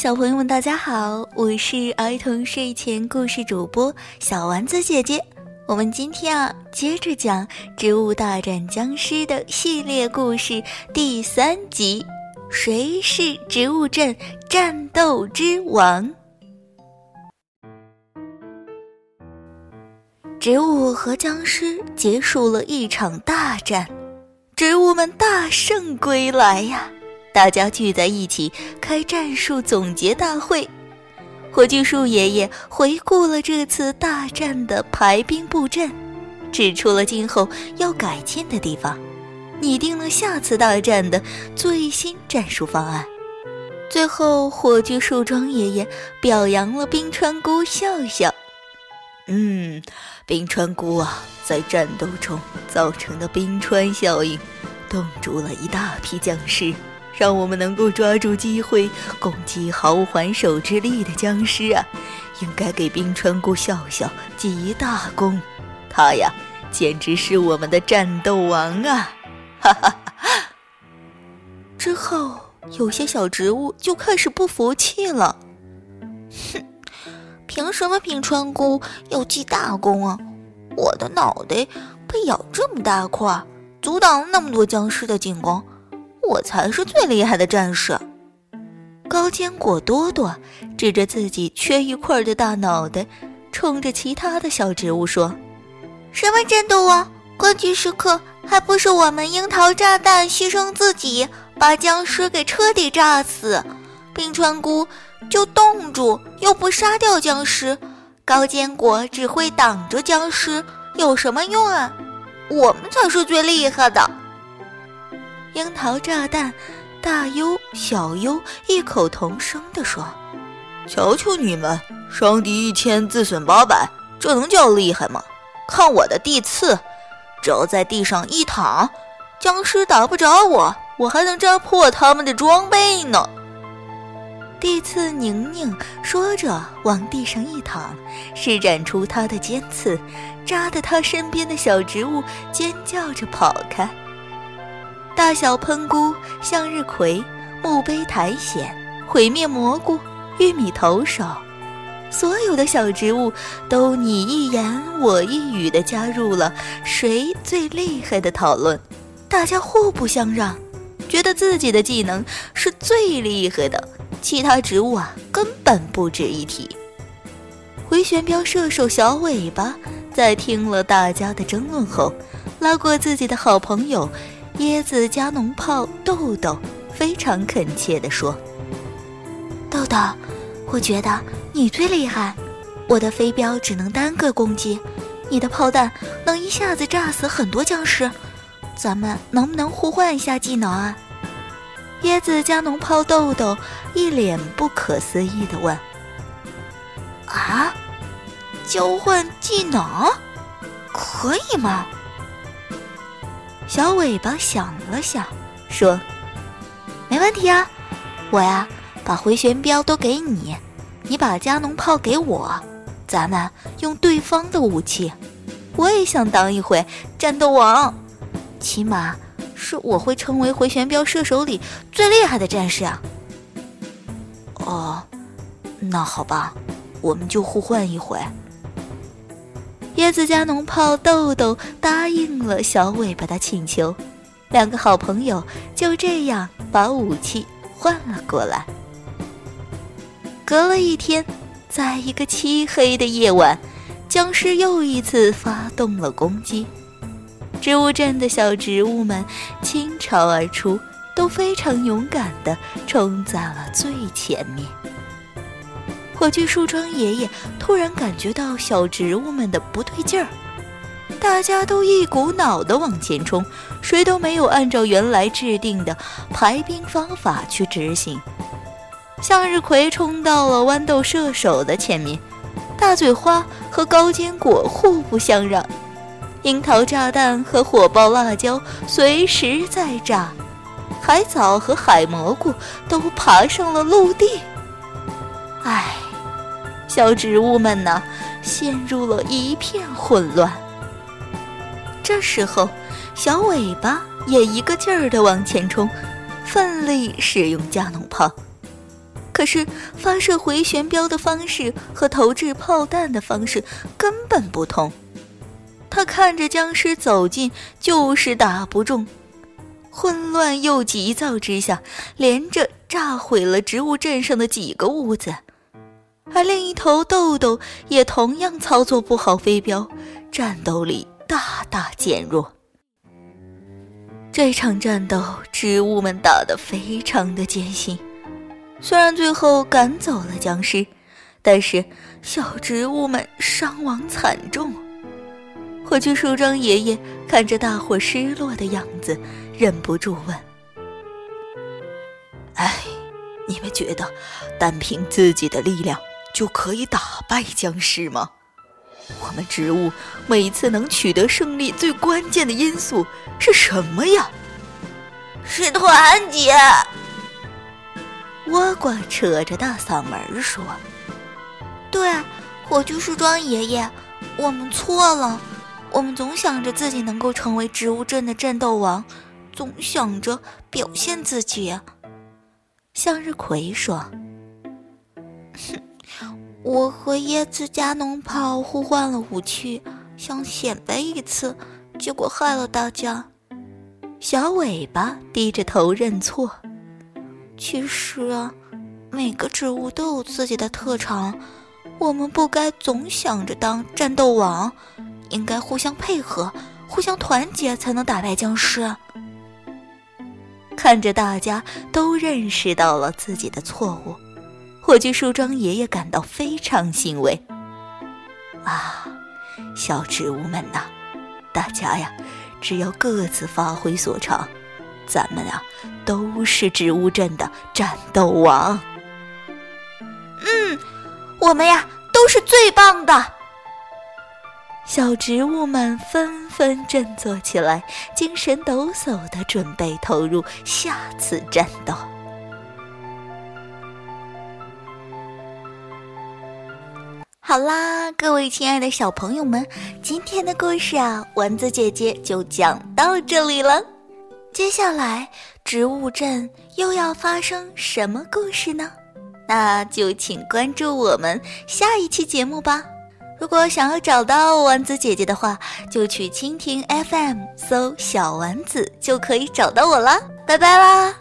小朋友们，大家好，我是儿童睡前故事主播小丸子姐姐。我们今天啊，接着讲《植物大战僵尸》的系列故事第三集：谁是植物镇战斗之王？植物和僵尸结束了一场大战，植物们大胜归来呀！大家聚在一起开战术总结大会，火炬树爷爷回顾了这次大战的排兵布阵，指出了今后要改进的地方，拟定了下次大战的最新战术方案。最后，火炬树庄爷爷表扬了冰川菇笑笑：“嗯，冰川菇啊，在战斗中造成的冰川效应，冻住了一大批僵尸。”让我们能够抓住机会攻击毫无还手之力的僵尸啊！应该给冰川菇笑笑记一大功，他呀，简直是我们的战斗王啊！哈哈哈！之后，有些小植物就开始不服气了。哼，凭什么冰川菇要记大功啊？我的脑袋被咬这么大块，阻挡了那么多僵尸的进攻。我才是最厉害的战士。高坚果多多指着自己缺一块的大脑袋，冲着其他的小植物说：“什么战斗王？关键时刻还不是我们樱桃炸弹牺牲自己，把僵尸给彻底炸死？冰川菇就冻住，又不杀掉僵尸。高坚果只会挡着僵尸，有什么用啊？我们才是最厉害的。”樱桃炸弹，大优、小优异口同声地说：“求求你们，伤敌一千，自损八百，这能叫厉害吗？看我的地刺，只要在地上一躺，僵尸打不着我，我还能扎破他们的装备呢。”地刺宁宁说着，往地上一躺，施展出他的尖刺，扎得他身边的小植物尖叫着跑开。大小喷菇、向日葵、墓碑苔藓、毁灭蘑菇、玉米投手，所有的小植物都你一言我一语地加入了谁最厉害的讨论。大家互不相让，觉得自己的技能是最厉害的，其他植物啊根本不值一提。回旋镖射手小尾巴在听了大家的争论后，拉过自己的好朋友。椰子加农炮豆豆非常恳切地说：“豆豆，我觉得你最厉害。我的飞镖只能单个攻击，你的炮弹能一下子炸死很多僵尸。咱们能不能互换一下技能啊？”椰子加农炮豆豆一脸不可思议地问：“啊，交换技能可以吗？”小尾巴想了想，说：“没问题啊，我呀把回旋镖都给你，你把加农炮给我，咱们用对方的武器。我也想当一回战斗王，起码是我会成为回旋镖射手里最厉害的战士啊。”哦，那好吧，我们就互换一回。椰子加农炮豆豆答应了小尾巴的请求，两个好朋友就这样把武器换了过来。隔了一天，在一个漆黑的夜晚，僵尸又一次发动了攻击。植物镇的小植物们倾巢而出，都非常勇敢地冲在了最前面。火炬树桩爷爷突然感觉到小植物们的不对劲儿，大家都一股脑的往前冲，谁都没有按照原来制定的排兵方法去执行。向日葵冲到了豌豆射手的前面，大嘴花和高坚果互不相让，樱桃炸弹和火爆辣椒随时在炸，海藻和海蘑菇都爬上了陆地。唉。小植物们呢，陷入了一片混乱。这时候，小尾巴也一个劲儿地往前冲，奋力使用加农炮。可是发射回旋镖的方式和投掷炮弹的方式根本不同。他看着僵尸走近，就是打不中。混乱又急躁之下，连着炸毁了植物镇上的几个屋子。而另一头豆豆也同样操作不好飞镖，战斗力大大减弱。这场战斗，植物们打得非常的艰辛。虽然最后赶走了僵尸，但是小植物们伤亡惨重。火炬树桩爷爷看着大伙失落的样子，忍不住问：“哎，你们觉得单凭自己的力量就可以打败僵尸吗？我们植物每次能取得胜利最关键的因素是什么呀？是团结。”倭瓜扯着大嗓门说：“对，火炬树桩爷爷，我们错了。”我们总想着自己能够成为植物镇的战斗王，总想着表现自己。向日葵说：“哼，我和椰子加农炮互换了武器，想显摆一次，结果害了大家。”小尾巴低着头认错。其实啊，每个植物都有自己的特长，我们不该总想着当战斗王。应该互相配合，互相团结，才能打败僵尸。看着大家都认识到了自己的错误，火炬树桩爷爷感到非常欣慰。啊，小植物们呐，大家呀，只要各自发挥所长，咱们啊，都是植物镇的战斗王。嗯，我们呀，都是最棒的。小植物们纷纷振作起来，精神抖擞的准备投入下次战斗。好啦，各位亲爱的小朋友们，今天的故事啊，丸子姐姐就讲到这里了。接下来，植物镇又要发生什么故事呢？那就请关注我们下一期节目吧。如果想要找到丸子姐姐的话，就去蜻蜓 FM 搜“小丸子”就可以找到我了。拜拜啦！